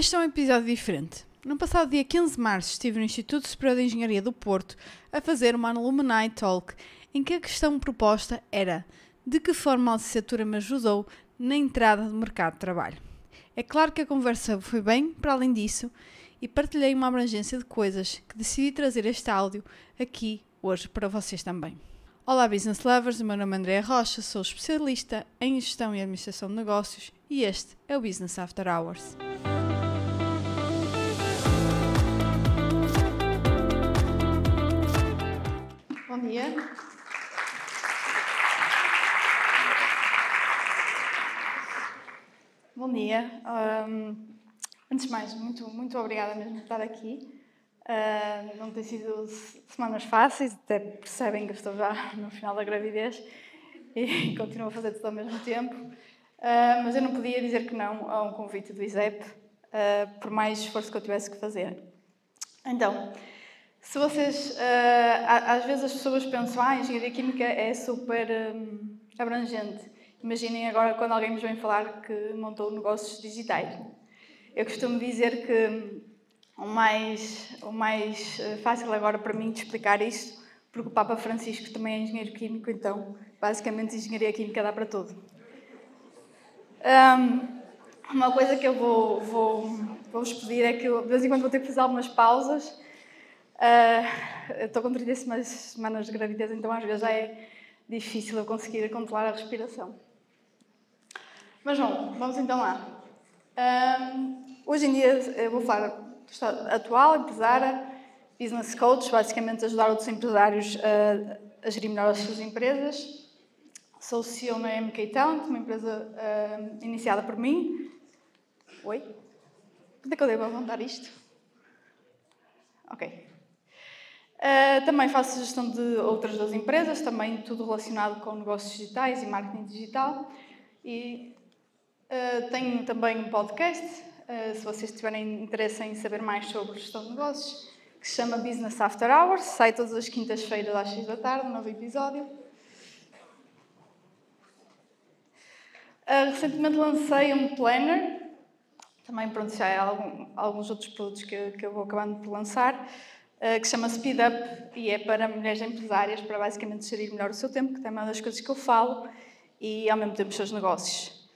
Este é um episódio diferente. No passado dia 15 de março estive no Instituto Superior de Engenharia do Porto a fazer uma Alumni Talk em que a questão proposta era de que forma a licenciatura me ajudou na entrada do mercado de trabalho. É claro que a conversa foi bem para além disso e partilhei uma abrangência de coisas que decidi trazer este áudio aqui hoje para vocês também. Olá Business Lovers, o meu nome é Andréa Rocha, sou especialista em Gestão e Administração de Negócios e este é o Business After Hours. Bom dia. Bom dia. Um, antes de mais, muito, muito obrigada mesmo por estar aqui. Uh, não tem sido semanas fáceis, até percebem que estou já no final da gravidez e continuo a fazer tudo ao mesmo tempo. Uh, mas eu não podia dizer que não a um convite do ISEP, uh, por mais esforço que eu tivesse que fazer. Então, se vocês. às vezes as pessoas pensam, ah, a engenharia química é super um, abrangente. Imaginem agora quando alguém me vem falar que montou negócios digitais. Eu costumo dizer que o mais, o mais eh, fácil agora para mim de explicar isto, porque o Papa Francisco também é engenheiro químico, então basicamente engenharia química dá para tudo. Um, uma coisa que eu vou, vou, vou vos pedir é que eu, de vez em quando vou ter que fazer algumas pausas. Uh, estou com 30 semanas de gravidez, então às vezes já é difícil eu conseguir controlar a respiração. Mas bom, vamos então lá. Um, hoje em dia eu vou falar do estado atual, empresária, business coach, basicamente ajudar outros empresários a, a gerir melhor as suas empresas. Sou CEO na MK Talent, uma empresa uh, iniciada por mim. Oi? Quando é que eu devo apontar isto? Ok. Uh, também faço gestão de outras duas empresas, também tudo relacionado com negócios digitais e marketing digital. E Uh, tenho também um podcast, uh, se vocês tiverem interesse em saber mais sobre gestão de negócios, que se chama Business After Hours, sai todas as quintas-feiras às 6 da tarde, um novo episódio. Recentemente lancei um planner, também pronto, já há é algum, alguns outros produtos que, que eu vou acabando por lançar, que se chama Speed Up e é para mulheres empresárias, para basicamente gerir melhor o seu tempo, que é uma das coisas que eu falo, e ao mesmo tempo os seus negócios.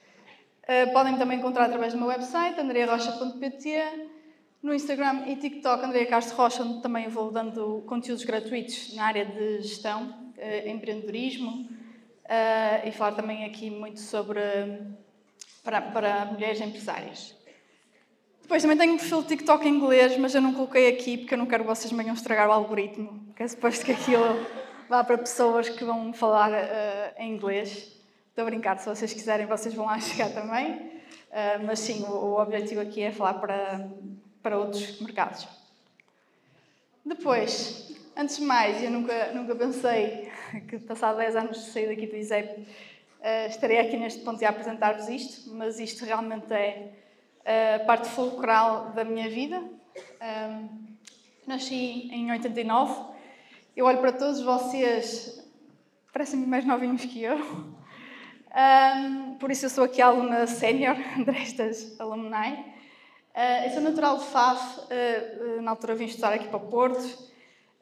Uh, podem também encontrar através do meu website, andrearocha.pt, no Instagram e TikTok, Andrea Castro Rocha, onde também vou dando conteúdos gratuitos na área de gestão, uh, empreendedorismo, e falar também aqui muito sobre para, para mulheres empresárias. Depois também tenho um perfil de TikTok em inglês, mas eu não coloquei aqui porque eu não quero que vocês venham estragar o algoritmo, porque é suposto que aquilo vá para pessoas que vão falar em inglês. Estou a brincar, se vocês quiserem, vocês vão lá chegar também. Uh, mas sim, o, o, objetivo aqui é falar para, para outros mercados. Depois, antes de mais, eu nunca, nunca pensei que, passado 10 anos de sair daqui do ISEP, uh, estaria aqui neste ponto e a apresentar-vos isto, mas isto realmente é a parte fulcral da minha vida. Um, nasci em 89. Eu olho para todos vocês, parecem me mais novinhos que eu. Um, por isso eu sou aqui aluna sénior destas alumni. Uh, eu sou natural de Faf, uh, na altura vim estudar aqui para Porto.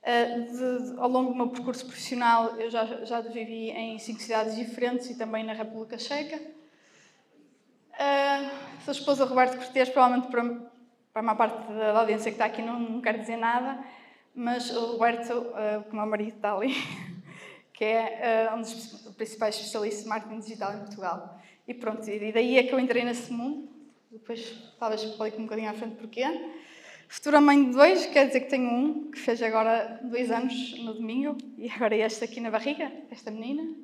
Uh, de, ao longo do meu percurso profissional eu já, já vivi em cinco cidades diferentes e também na República Checa. Sou esposa Roberto Cortes, provavelmente para, para a maior parte da audiência que está aqui não, não quero dizer nada, mas o Roberto, uh, o meu marido está ali, que é uh, um dos principais especialistas de marketing digital em Portugal. E pronto, e daí é que eu entrei nesse mundo. Depois talvez explique um bocadinho à frente porquê. Futura mãe de dois, quer dizer que tenho um que fez agora dois anos no domingo e agora este aqui na barriga, esta menina.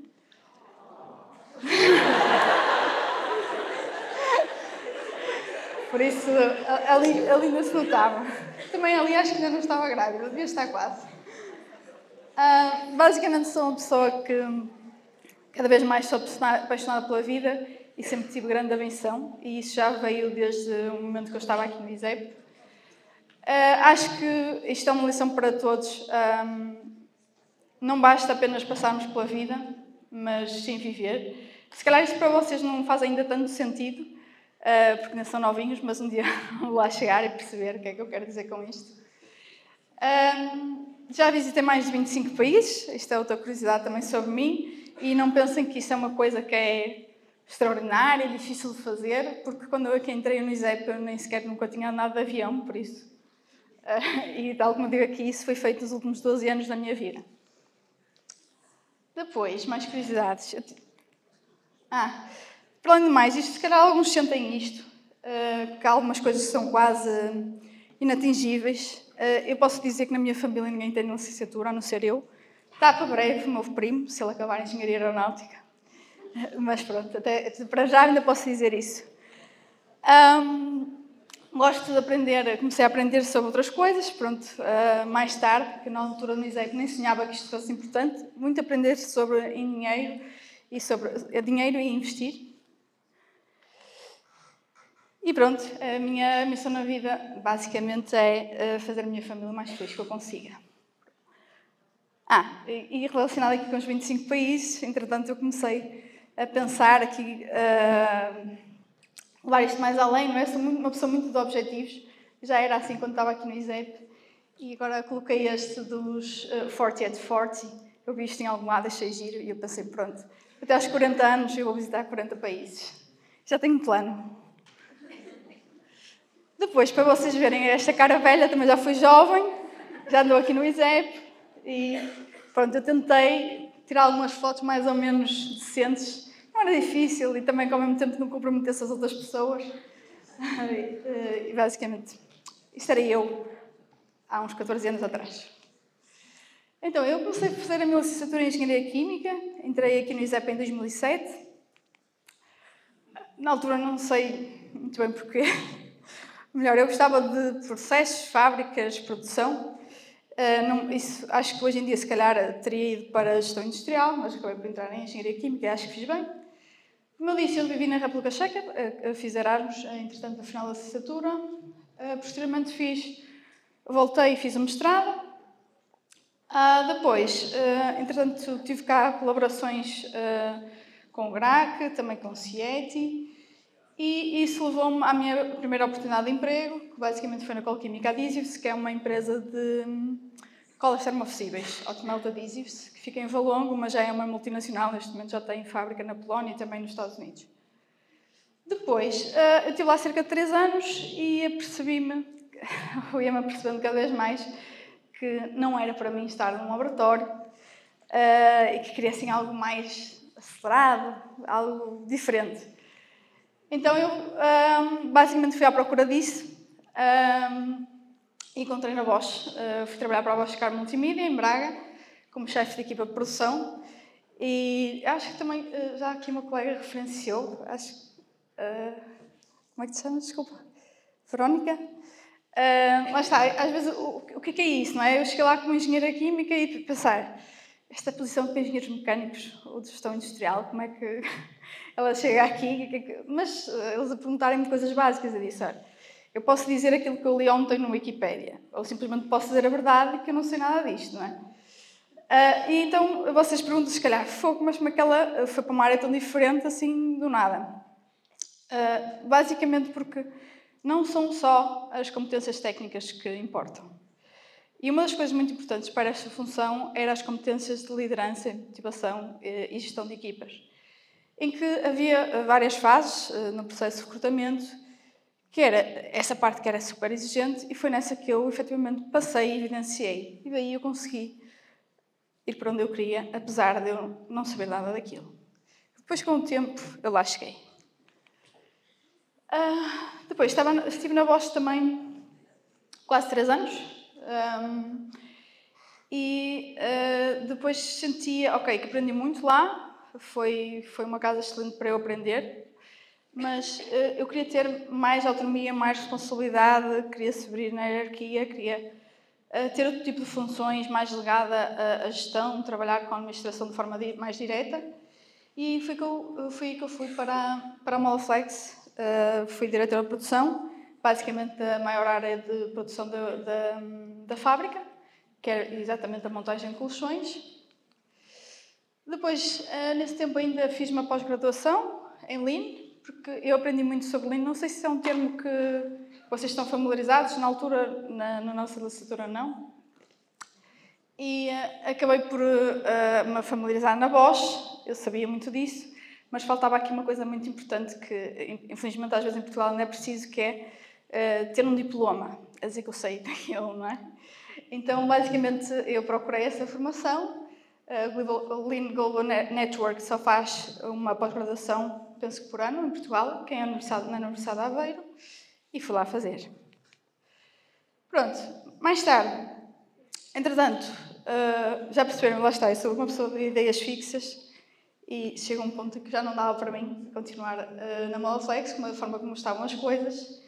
Por isso, ali, ali ainda se notava. Também ali acho que ainda não estava grávida, devia estar quase. Uh, basicamente sou uma pessoa que cada vez mais sou apaixonada pela vida e sempre tive grande atenção e isso já veio desde o momento que eu estava aqui no ISEP. Uh, acho que isto é uma lição para todos. Um, não basta apenas passarmos pela vida, mas sim viver. Se calhar isto para vocês não faz ainda tanto sentido, uh, porque ainda são novinhos, mas um dia vou lá chegar e perceber o que é que eu quero dizer com isto. Um, já visitei mais de 25 países, isto é outra curiosidade também sobre mim, e não pensem que isto é uma coisa que é extraordinária difícil de fazer, porque quando eu aqui entrei no ISEP eu nem sequer nunca tinha andado de avião, por isso. Uh, e tal como digo aqui, isso foi feito nos últimos 12 anos da minha vida. Depois, mais curiosidades. Ah, para além de mais, isto, se calhar alguns sentem isto, uh, que algumas coisas são quase inatingíveis. Uh, eu posso dizer que na minha família ninguém tem licenciatura, a não ser eu. Está para breve o meu primo, se ele acabar em Engenharia Aeronáutica. Uh, mas pronto, até, para já ainda posso dizer isso. Um, gosto de aprender, comecei a aprender sobre outras coisas, pronto, uh, mais tarde, porque na altura do ISEC nem sonhava que isto fosse importante, muito aprender sobre dinheiro e sobre dinheiro e investir. E pronto, a minha missão na vida basicamente é eh, fazer a minha família mais feliz que eu consiga. Ah, e relacionado aqui com os 25 países, entretanto eu comecei a pensar aqui, uh, levar isto mais além, não é? Sou uma pessoa muito de objetivos, já era assim quando estava aqui no ISEP, e agora coloquei este dos uh, 40 at 40, eu vi isto em algum lado, achei giro, e eu pensei, pronto, até aos 40 anos eu vou visitar 40 países. Já tenho um plano. Depois, para vocês verem esta cara velha, também já fui jovem, já andou aqui no ISEP e pronto, eu tentei tirar algumas fotos mais ou menos decentes. Não era difícil e também, ao mesmo tempo, não comprometesse as outras pessoas. E basicamente, isto era eu há uns 14 anos atrás. Então, eu comecei a fazer a minha licenciatura em Engenharia Química, entrei aqui no ISEP em 2007. Na altura não sei muito bem porquê, Melhor, eu gostava de processos, fábricas, produção. Uh, não, isso, acho que hoje em dia, se calhar, teria ido para a gestão industrial, mas acabei por entrar em engenharia química e acho que fiz bem. Como eu disse, eu vivi na República Checa, fiz Erasmus, entretanto, no final da licenciatura. Uh, posteriormente, fiz, voltei e fiz o mestrado. Uh, depois, entretanto, tive cá colaborações com o GRAC, também com o CIETI. E isso levou-me à minha primeira oportunidade de emprego, que basicamente foi na Colquímica Adhesives, que é uma empresa de hum, colas termoflexíveis, Automelta Adhesives, que fica em Valongo, mas já é uma multinacional, neste momento já tem fábrica na Polónia e também nos Estados Unidos. Depois, eh, eu estive lá cerca de 3 anos e apercebi-me, eu ia-me apercebendo cada vez mais, que não era para mim estar num laboratório eh, e que queria assim algo mais acelerado, algo diferente. Então eu um, basicamente fui à procura disso um, e encontrei na Bosch. Uh, fui trabalhar para a Bosch Car Multimídia, em Braga, como chefe de equipa de produção. E acho que também, uh, já aqui uma colega referenciou, acho uh, como é que te chama? Desculpa. Verónica? Lá está, às vezes o, o que é, que é isso, não é? Eu cheguei lá como engenheira química e pensar, esta posição de engenheiros mecânicos ou de gestão industrial, como é que ela chega aqui, mas eh, eles a perguntarem-me coisas básicas, eu disse, olha, eu posso dizer aquilo que eu li ontem no Wikipedia, ou simplesmente posso dizer a verdade que eu não sei nada disto, não é? Uh, e então vocês perguntam, se calhar, fogo, mas como é que ela foi para uma área tão diferente assim do nada? Uh, basicamente porque não são só as competências técnicas que importam. E uma das coisas muito importantes para esta função era as competências de liderança, motivação e gestão de equipas em que havia eh, várias fases eh, no processo de recrutamento, que era essa parte que era super exigente, e foi nessa que eu efetivamente passei e evidenciei. E daí eu consegui ir para onde eu queria, apesar de eu não saber nada daquilo. Depois, com o tempo, eu lá cheguei. Uh, depois, estava, estive na Bosch também quase três anos. Um, e uh, depois sentia, ok, que aprendi muito lá, foi, foi uma casa excelente para eu aprender, mas uh, eu queria ter mais autonomia, mais responsabilidade, queria subir na hierarquia, queria uh, ter outro tipo de funções mais ligada à, gestão, trabalhar com a administração de forma di mais direta. E foi que eu, que eu fui para, para a Molaflex, uh, fui diretora de produção, basicamente da maior área de produção da, da, da fábrica, que é exatamente a montagem de colchões. Depois, eh, nesse tempo, ainda fiz uma pós-graduação em Lean, porque eu aprendi muito sobre Lean. Não sei se é um termo que vocês estão familiarizados, na altura, na, na nossa licenciatura, não. E uh, acabei por uh, me familiarizar na Bosch, eu sabia muito disso, mas faltava aqui uma coisa muito importante que, infelizmente, às vezes em Portugal não é preciso, que é uh, ter um diploma. A dizer que eu sei daquilo, não é? Então, basicamente, eu procurei essa formação. A Lean Global Network só faz uma pós-graduação, penso que por ano, em Portugal, que é na Universidade, de Aveiro, e fui lá fazer. Pronto, mais tarde, entretanto, já perceberam, lá está, eu sou uma pessoa de ideias fixas e chega um ponto que já não dava para mim continuar na Molaflex, com a forma como estavam as coisas,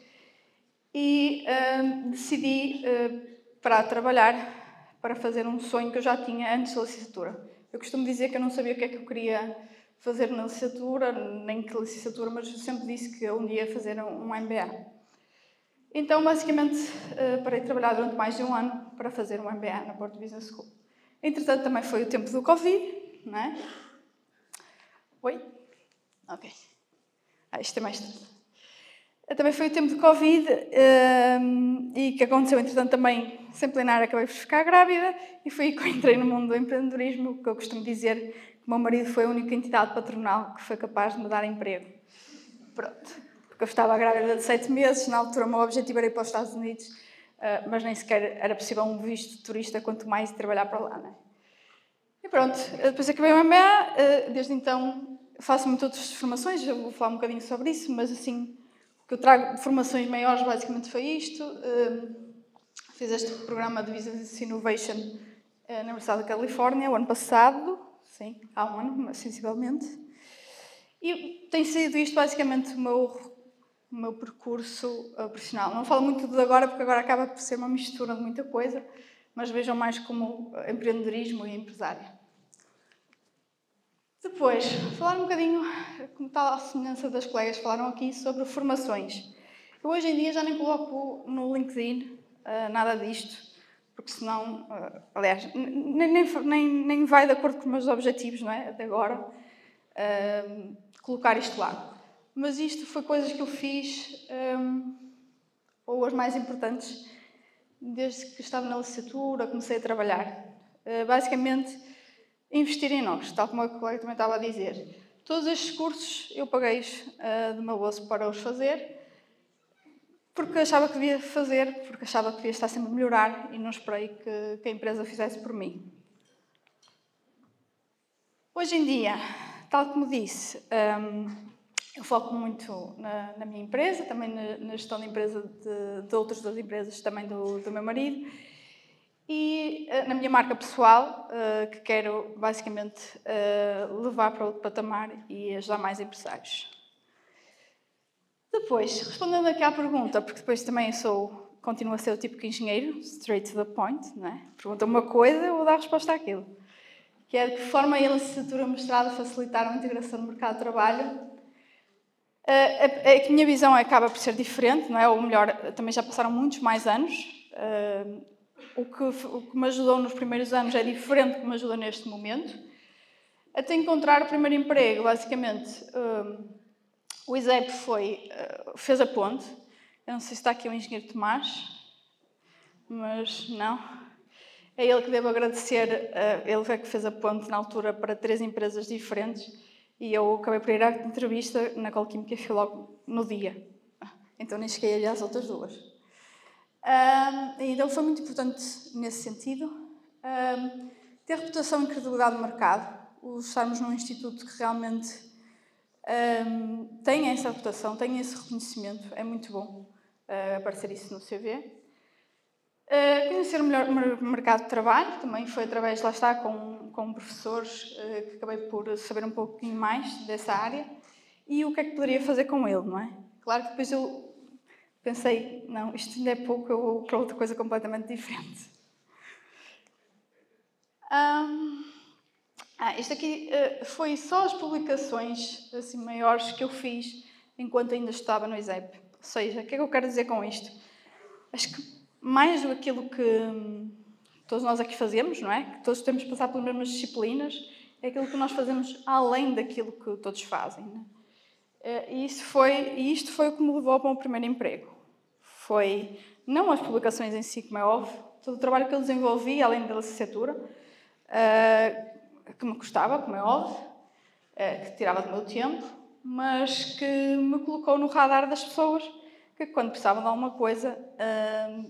e uh, decidi uh, parar de trabalhar para fazer um sonho que eu já tinha antes da licenciatura. Eu costumo dizer que eu não sabia o que é que eu queria fazer na licenciatura, nem que licenciatura, mas eu sempre disse que um dia ia fazer um MBA. Então, basicamente, parei de trabalhar durante mais de um ano para fazer um MBA na Porto Business School. Entretanto, também foi o tempo do Covid, não é? Oi? Ok. Ah, isto é mais. Também foi o tempo de Covid um, e que aconteceu, entretanto, também, sem plenário, acabei por ficar grávida e foi aí que eu entrei no mundo do empreendedorismo, que eu costumo dizer que o meu marido foi a única entidade patronal que foi capaz de me dar emprego. Pronto. Porque eu estava grávida de sete meses, na altura o meu objetivo era ir para os Estados Unidos, uh, mas nem sequer era possível um visto de turista, quanto mais trabalhar para lá, não é? E pronto, depois acabei o MBA, eh, desde então faço muitas outras formações, já vou falar um bocadinho sobre isso, mas assim, que eu trago formações maiores basicamente foi isto. Eh, fiz este programa de Business Innovation eh, na Universidade da Califórnia o ano passado, sim, há um ano, sensivelmente. E tem sido isto basicamente o meu, o meu percurso profissional. Não falo muito de agora, porque agora acaba por ser uma mistura de muita coisa, mas vejam mais como empreendedorismo e empresário. Depois, falar um bocadinho, como está a semelhança das colegas falaram aqui, sobre formações. Eu hoje em dia já nem coloco no LinkedIn uh, nada disto, porque senão, uh, aliás, nem, nem, nem vai de acordo com os meus objetivos, não é? Até agora, uh, colocar isto lá. Mas isto foi coisas que eu fiz, um, ou as mais importantes, desde que estava na licenciatura, comecei a trabalhar. Basicamente, investir em nós, tal como a colega também estava a dizer. Todos estes cursos eu paguei uh, de meu bolso para os fazer, porque achava que devia fazer, porque achava que devia estar sempre a melhorar e não esperei que, que a empresa fizesse por mim. Hoje em dia, tal como disse, um, ehm, eu foco muito na, na minha empresa, também na, na, gestão de empresa de, de outras das empresas também do, do meu marido e uh, na minha marca pessoal, uh, que quero basicamente uh, levar para outro patamar e ajudar mais empresários. Depois, respondendo aqui à pergunta, porque depois também sou, continuo a ser o tipo de engenheiro, straight to the point, é? Pergunta uma coisa, eu vou dar a resposta àquilo. Que é de que forma a licenciatura mestrado facilitaram a integração no mercado de trabalho a, a, minha visão acaba por ser diferente, não é? Ou melhor, também já passaram muitos mais anos. Uh, o, que, o que me ajudou nos primeiros anos é diferente do que me ajuda neste momento. Até encontrar o primeiro emprego, basicamente, uh, o ISEP foi, uh, fez a ponte. Eu não sei se está aqui o engenheiro Tomás, mas não. É ele que devo agradecer, ele é que fez a ponte na altura para três empresas diferentes e eu acabei por ir à entrevista na Colquímica e fui logo no dia. Então nem cheguei ali às outras duas. Um, então foi muito importante nesse sentido. Um, ter reputação e credibilidade no mercado. O estarmos num instituto que realmente um, tem essa reputação, tem esse reconhecimento, é muito bom uh, aparecer isso no CV. Uh, conhecer melhor o mercado de trabalho, também foi através, lá está, com, com professores uh, que acabei por saber um pouquinho mais dessa área e o que é que poderia fazer com ele, não é? Claro que depois eu pensei, não, isto ainda é pouco, eu vou para outra coisa completamente diferente. Um, ah, isto aqui uh, foi só as publicações assim, maiores que eu fiz enquanto ainda estava no ISEP. Ou seja, o que é que eu quero dizer com isto? Acho que mais do aquilo que hum, todos nós aqui fazemos, não é? Que todos temos que passar pelas mesmas disciplinas, é aquilo que nós fazemos além daquilo que todos fazem. É? E isto foi, isto foi o que me levou para o primeiro emprego. Foi, não as publicações em si, como é óbvio, todo o trabalho que eu desenvolvi, além da licenciatura, que me custava, como é óbvio, que tirava do meu tempo, mas que me colocou no radar das pessoas que, quando precisavam de alguma coisa,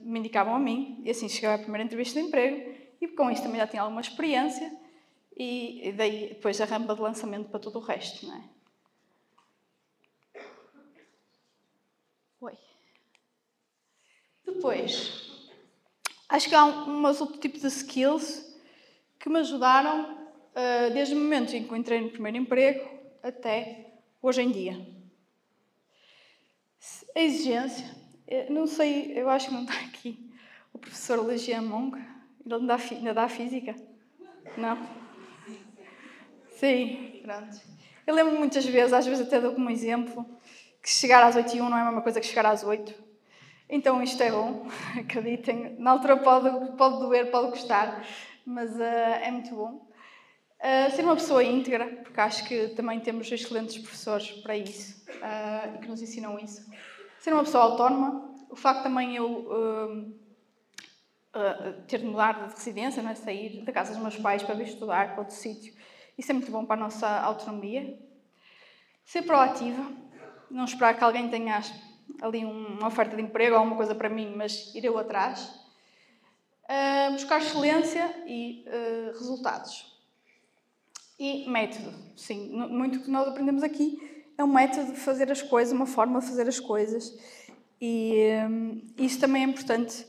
me indicavam a mim. E assim cheguei à primeira entrevista de emprego e com isso também já tinha alguma experiência e daí depois a rampa de lançamento para todo o resto, não é? Oi. Depois, acho que há um, outro tipo de skills que me ajudaram uh, desde o momento em que entrei no primeiro emprego até hoje em dia. A exigência, não sei, eu acho que não está aqui o professor Legian Monk, ele ainda dá, ainda dá física? Não? Sim, pronto. Eu lembro muitas vezes, às vezes até dou como exemplo, que chegar às 8 e 1 não é a mesma coisa que chegar às 8. Então isto é bom, acreditem. Na altura pode, pode doer, pode gostar, mas uh, é muito bom. Uh, ser uma pessoa íntegra, porque acho que também temos excelentes professores para isso uh, que nos ensinam isso. Ser uma pessoa autónoma, o facto também eu uh, ter de mudar de residência, é? sair da casa dos meus pais para vir estudar para outro sítio, isso é muito bom para a nossa autonomia. Ser proativa, não esperar que alguém tenha ali uma oferta de emprego ou alguma coisa para mim, mas ir eu atrás. buscar excelência e resultados. E método, sim. Muito que nós aprendemos aqui é um método de fazer as coisas, uma forma de fazer as coisas. E um, isso também é importante.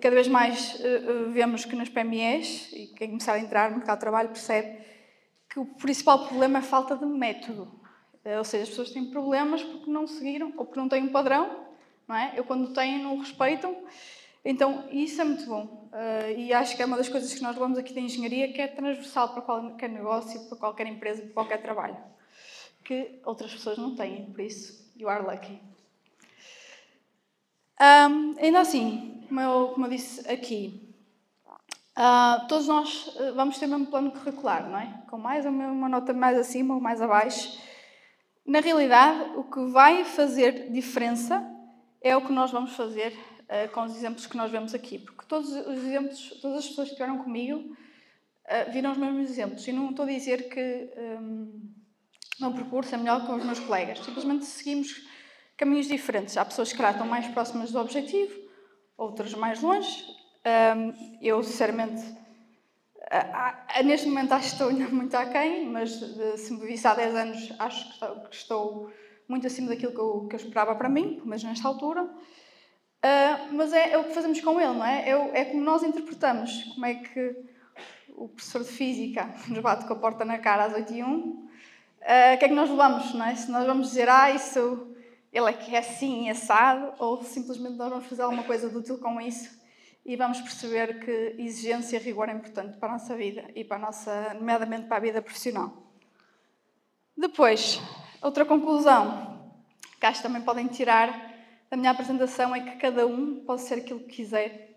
Cada vez mais uh, vemos que nas PMEs, e quem começar a entrar no mercado de trabalho percebe que o principal problema é a falta de método. Uh, ou seja, as pessoas têm problemas porque não seguiram ou porque não têm um padrão. Não é? Eu, quando têm, não o respeitam. Então, isso é muito bom. Uh, e acho que é uma das coisas que nós levamos aqui da engenharia que é transversal para qualquer negócio, para qualquer empresa, para qualquer trabalho. Que outras pessoas não têm, por isso, you are lucky. Um, ainda assim, como eu, como eu disse aqui, uh, todos nós uh, vamos ter o mesmo plano curricular, não é? Com mais uma nota mais acima ou mais abaixo. Na realidade, o que vai fazer diferença é o que nós vamos fazer uh, com os exemplos que nós vemos aqui, porque todos os exemplos, todas as pessoas que estiveram comigo uh, viram os mesmos exemplos. E não estou a dizer que um, meu percurso é melhor que os meus colegas, simplesmente seguimos caminhos diferentes. Há pessoas que calhar, estão mais próximas do objetivo, outras mais longe. Um, eu, sinceramente, uh, neste momento acho que estou ainda muito aquém, mas se me visse há 10 anos, acho que estou, que estou muito acima daquilo que eu, que eu esperava para mim, mas nesta altura. Uh, mas é, é, o que fazemos com ele, não é? É, é, como nós interpretamos. Como é que o professor de Física nos bate com a porta na cara às 8 e 1 uh, ah, o que é que nós levamos, não é? Se nós vamos dizer, ah, isso, ele é que é assim, assado, ou simplesmente nós vamos fazer alguma coisa de útil com isso e vamos perceber que exigência e rigor é importante para a nossa vida e para a nossa, nomeadamente para a vida profissional. Depois, outra conclusão que acho que também podem tirar da minha apresentação é que cada um pode ser aquilo que quiser,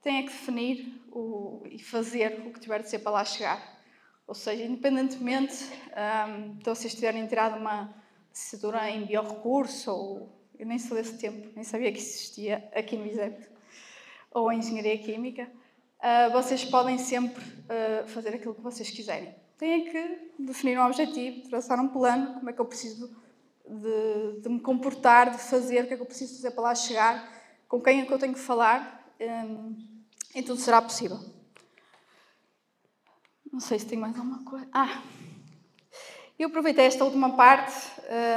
tem é que definir o, e fazer o que tiver de ser para lá chegar. Ou seja, independentemente um, de vocês tiverem tirado uma licenciatura em biorrecurso, ou eu nem sou desse tempo, nem sabia que existia aqui no ISEP, ou engenharia química, uh, vocês podem sempre uh, fazer aquilo que vocês quiserem. Têm que definir um objetivo, traçar um plano, como é que eu preciso de, de, me comportar, de fazer, o que é que eu preciso fazer para lá chegar, com quem é que eu tenho que falar, um, e tudo será possível. Não sei se tem mais alguma coisa. Ah! Eu aproveitei esta última parte.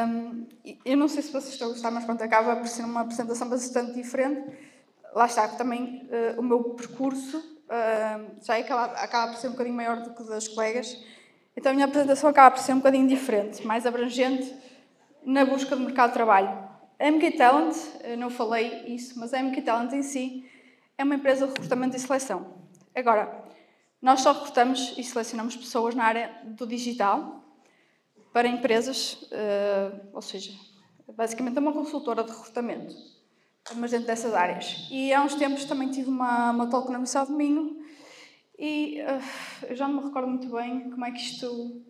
Um, eu não sei se vocês estão a gostar, mas pronto, acaba por ser uma apresentação bastante diferente. Lá está, também uh, o meu percurso uh, já é acaba, acaba por ser um bocadinho maior do que o das colegas. Então a minha apresentação acaba por ser um bocadinho diferente, mais abrangente na busca do mercado de trabalho. A MK Talent, não falei isso, mas a MK Talent em si é uma empresa de recrutamento e seleção. Agora, nós só recrutamos e selecionamos pessoas na área do digital para empresas, eh, ou seja, basicamente é uma consultora de recrutamento, mas dentro dessas áreas. E há uns tempos também tive uma, uma talk na Missão de Minho e uh, eu já não me recordo muito bem como é que isto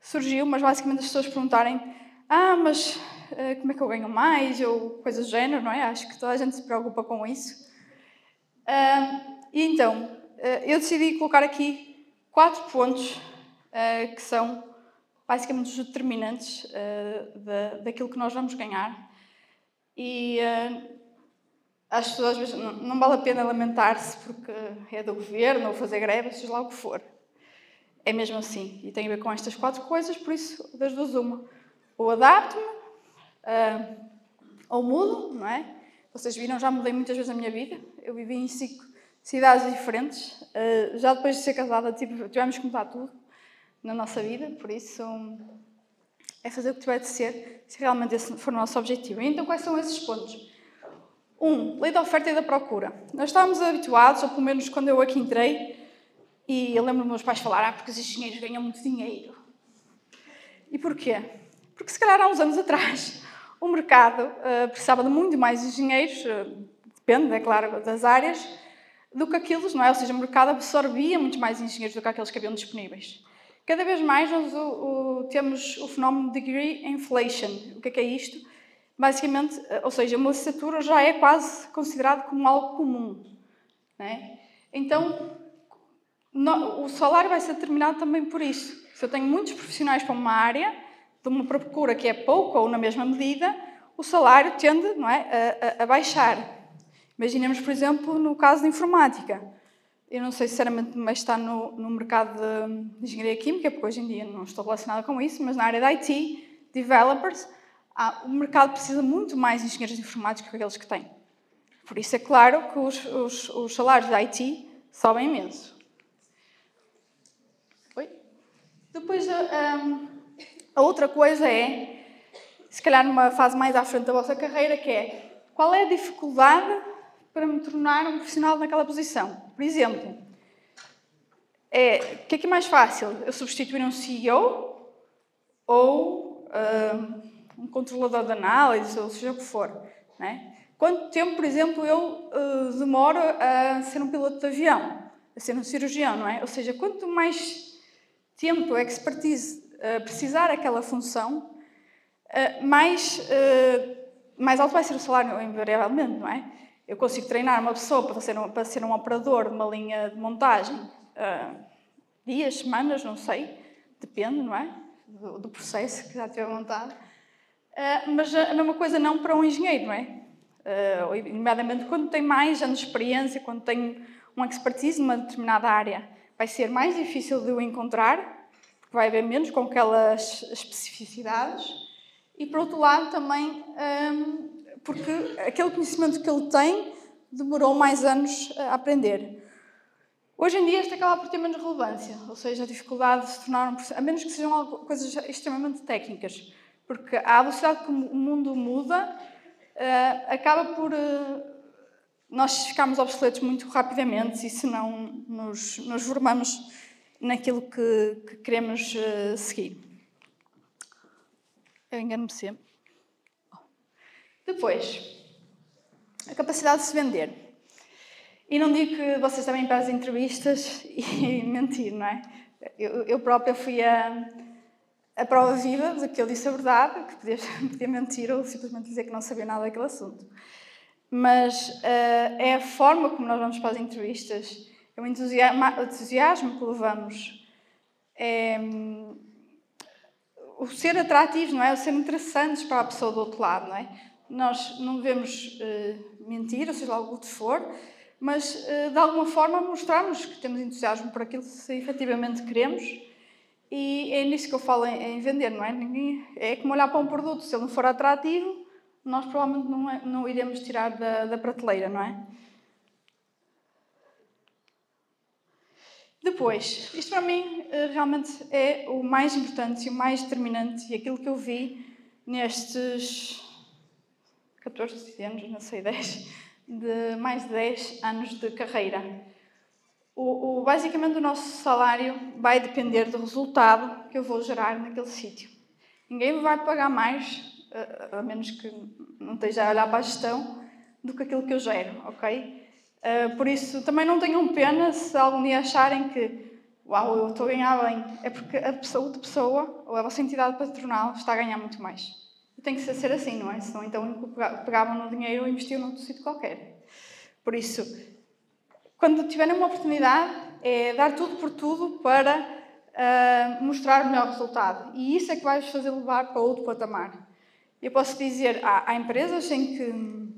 surgiu, mas basicamente as pessoas perguntarem ah, mas uh, como é que eu ganho mais? Ou coisas do género, não é? Acho que toda a gente se preocupa com isso. Uh, e então, uh, eu decidi colocar aqui quatro pontos que são basicamente os determinantes da, daquilo que nós vamos ganhar. E acho que às vezes não, não vale a pena lamentar-se porque é do governo ou fazer greve, seja lá o que for. É mesmo assim. E tem a ver com estas quatro coisas, por isso, das duas, uma ou adapto-me, uh, ou mudo, não é? Vocês viram, já mudei muitas vezes a minha vida. Eu vivi em cinco cidades diferentes. Uh, já depois de ser casada, tipo, tivemos que mudar tudo na nossa vida, por isso é fazer o que tiver de ser, se realmente esse for o nosso objetivo. Então, quais são esses pontos? Um, lei da oferta e da procura. Nós estávamos habituados, ou pelo menos quando eu aqui entrei, e eu lembro meus pais falar, ah, porque os engenheiros ganham muito dinheiro. E porquê? Porque se calhar há uns anos atrás o mercado uh, precisava de muito mais engenheiros, uh, depende, é claro, das áreas, do que aqueles, não é? Ou seja, o mercado absorvia muito mais engenheiros do que aqueles que haviam disponíveis. Cada vez mais nós o, o, temos o fenómeno de degree inflation. O que é, que é isto? Basicamente, uh, ou seja, uma licenciatura já é quase considerado como algo comum. É? Então, no, o salário vai ser determinado também por isso. Se eu tenho muitos profissionais para uma área, de uma procura que é pouco ou na mesma medida, o salário tende não é, a, a baixar. Imaginemos, por exemplo, no caso da informática. Eu não sei sinceramente mas está no, no mercado de engenharia química, porque hoje em dia não estou relacionada com isso, mas na área da IT, developers, há, o mercado precisa muito mais de engenheiros informáticos que aqueles que tem. Por isso é claro que os, os, os salários da IT sobem imenso. Oi? Depois, um, a outra coisa é, se calhar numa fase mais à frente da vossa carreira, que é qual é a dificuldade para me tornar um profissional naquela posição? Por exemplo, é, o que é que é mais fácil? Eu substituir um CEO ou um controlador de análise, ou seja o que for. Né? Quanto tempo, por exemplo, eu uh, demoro a ser um piloto de avião, a ser um cirurgião, não é? Ou seja, quanto mais tempo, expertise precisar aquela função, uh, mais, uh, mais alto vai ser o salário, invariavelmente, não é? Eu consigo treinar uma pessoa para ser um, para ser um operador de uma linha de montagem uh, dias, semanas, não sei, depende, não é? Do, do processo que já tiver montado. Mas a mesma coisa não para um engenheiro, não é? Uh, nomeadamente quando tem mais anos de experiência, quando tem um expertise numa determinada área, vai ser mais difícil de o encontrar vai haver menos com aquelas especificidades, e por outro lado também um, porque aquele conhecimento que ele tem demorou mais anos a aprender. Hoje em dia isto acaba por ter menos relevância, ou seja, a dificuldade de se tornar um a menos que sejam coisas extremamente técnicas, porque a velocidade que o mundo muda uh, acaba por uh, nós ficarmos obsoletos muito rapidamente e se não nos, nos formamos naquilo que, que queremos uh, seguir. Eu engano-me sempre. Depois, a capacidade de se vender. E não digo que vocês também para as entrevistas e mentir, não é? Eu, eu própria fui a, a prova viva de que eu disse a verdade, que podia, podia mentir ou simplesmente dizer que não sabia nada daquele assunto. Mas uh, é a forma como nós vamos para as entrevistas é o entusiasmo que levamos, é o ser atrativos, não é? O ser interessantes para a pessoa do outro lado, não é? Nós não devemos uh, mentir, ou seja, algo que for, mas uh, de alguma forma mostrarmos que temos entusiasmo por aquilo que efetivamente queremos e é nisso que eu falo em, vender, não é? Ninguém, é como olhar para um produto, se ele não for atrativo, nós provavelmente não, é, não iremos tirar da, da prateleira, não é? Depois, isto para mim eh, realmente é o mais importante e o mais determinante e aquilo que eu vi nestes 14 anos, não sei, 10, de mais de 10 anos de carreira. O, o, basicamente, o nosso salário vai depender do resultado que eu vou gerar naquele sítio. Ninguém vai pagar mais, eh, a menos que não esteja a olhar para a gestão, do que aquilo que eu gero, ok? Uh, por isso, também não tenham pena se algum dia acharem que uau, eu estou a ganhar bem. É porque a pessoa, outra pessoa, ou a vossa entidade patronal, está a ganhar muito mais. E tem que ser assim, não é? Senão então pegavam no dinheiro e investiam noutro sítio qualquer. Por isso, quando tiverem uma oportunidade, é dar tudo por tudo para uh, mostrar o melhor resultado. E isso é que vai vos fazer levar para outro patamar. Eu posso dizer, há, há empresas em que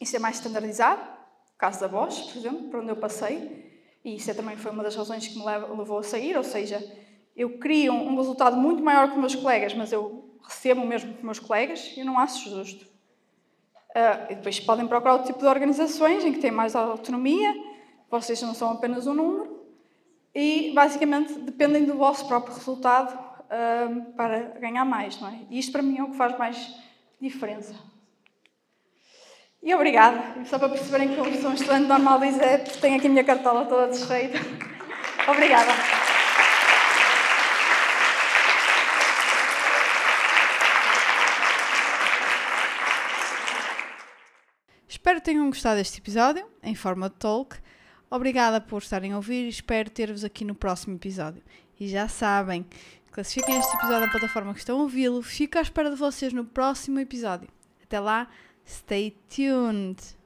isso é mais standardizado, o caso da Bosch, por exemplo, para onde eu passei, e isso é também foi uma das razões que me levou a sair, ou seja, eu crio um resultado muito maior que os meus colegas, mas eu recebo o mesmo que os meus colegas e eu não acho justo. Uh, depois podem procurar outro tipo de organizações em que têm mais autonomia, vocês não são apenas um número, e basicamente dependem do vosso próprio resultado uh, para ganhar mais, não é? E isto para mim é o que faz mais diferença. E obrigada. Só para perceberem que eu sou um estudante normal do ISEP, tenho aqui a minha cartola toda desfeita. obrigada. Espero que tenham gostado deste episódio, em forma de talk. Obrigada por estarem a ouvir e espero ter-vos aqui no próximo episódio. E já sabem, classifiquem este episódio na plataforma que estão a ouvi-lo. Fico à espera de vocês no próximo episódio. Até lá, stay tuned!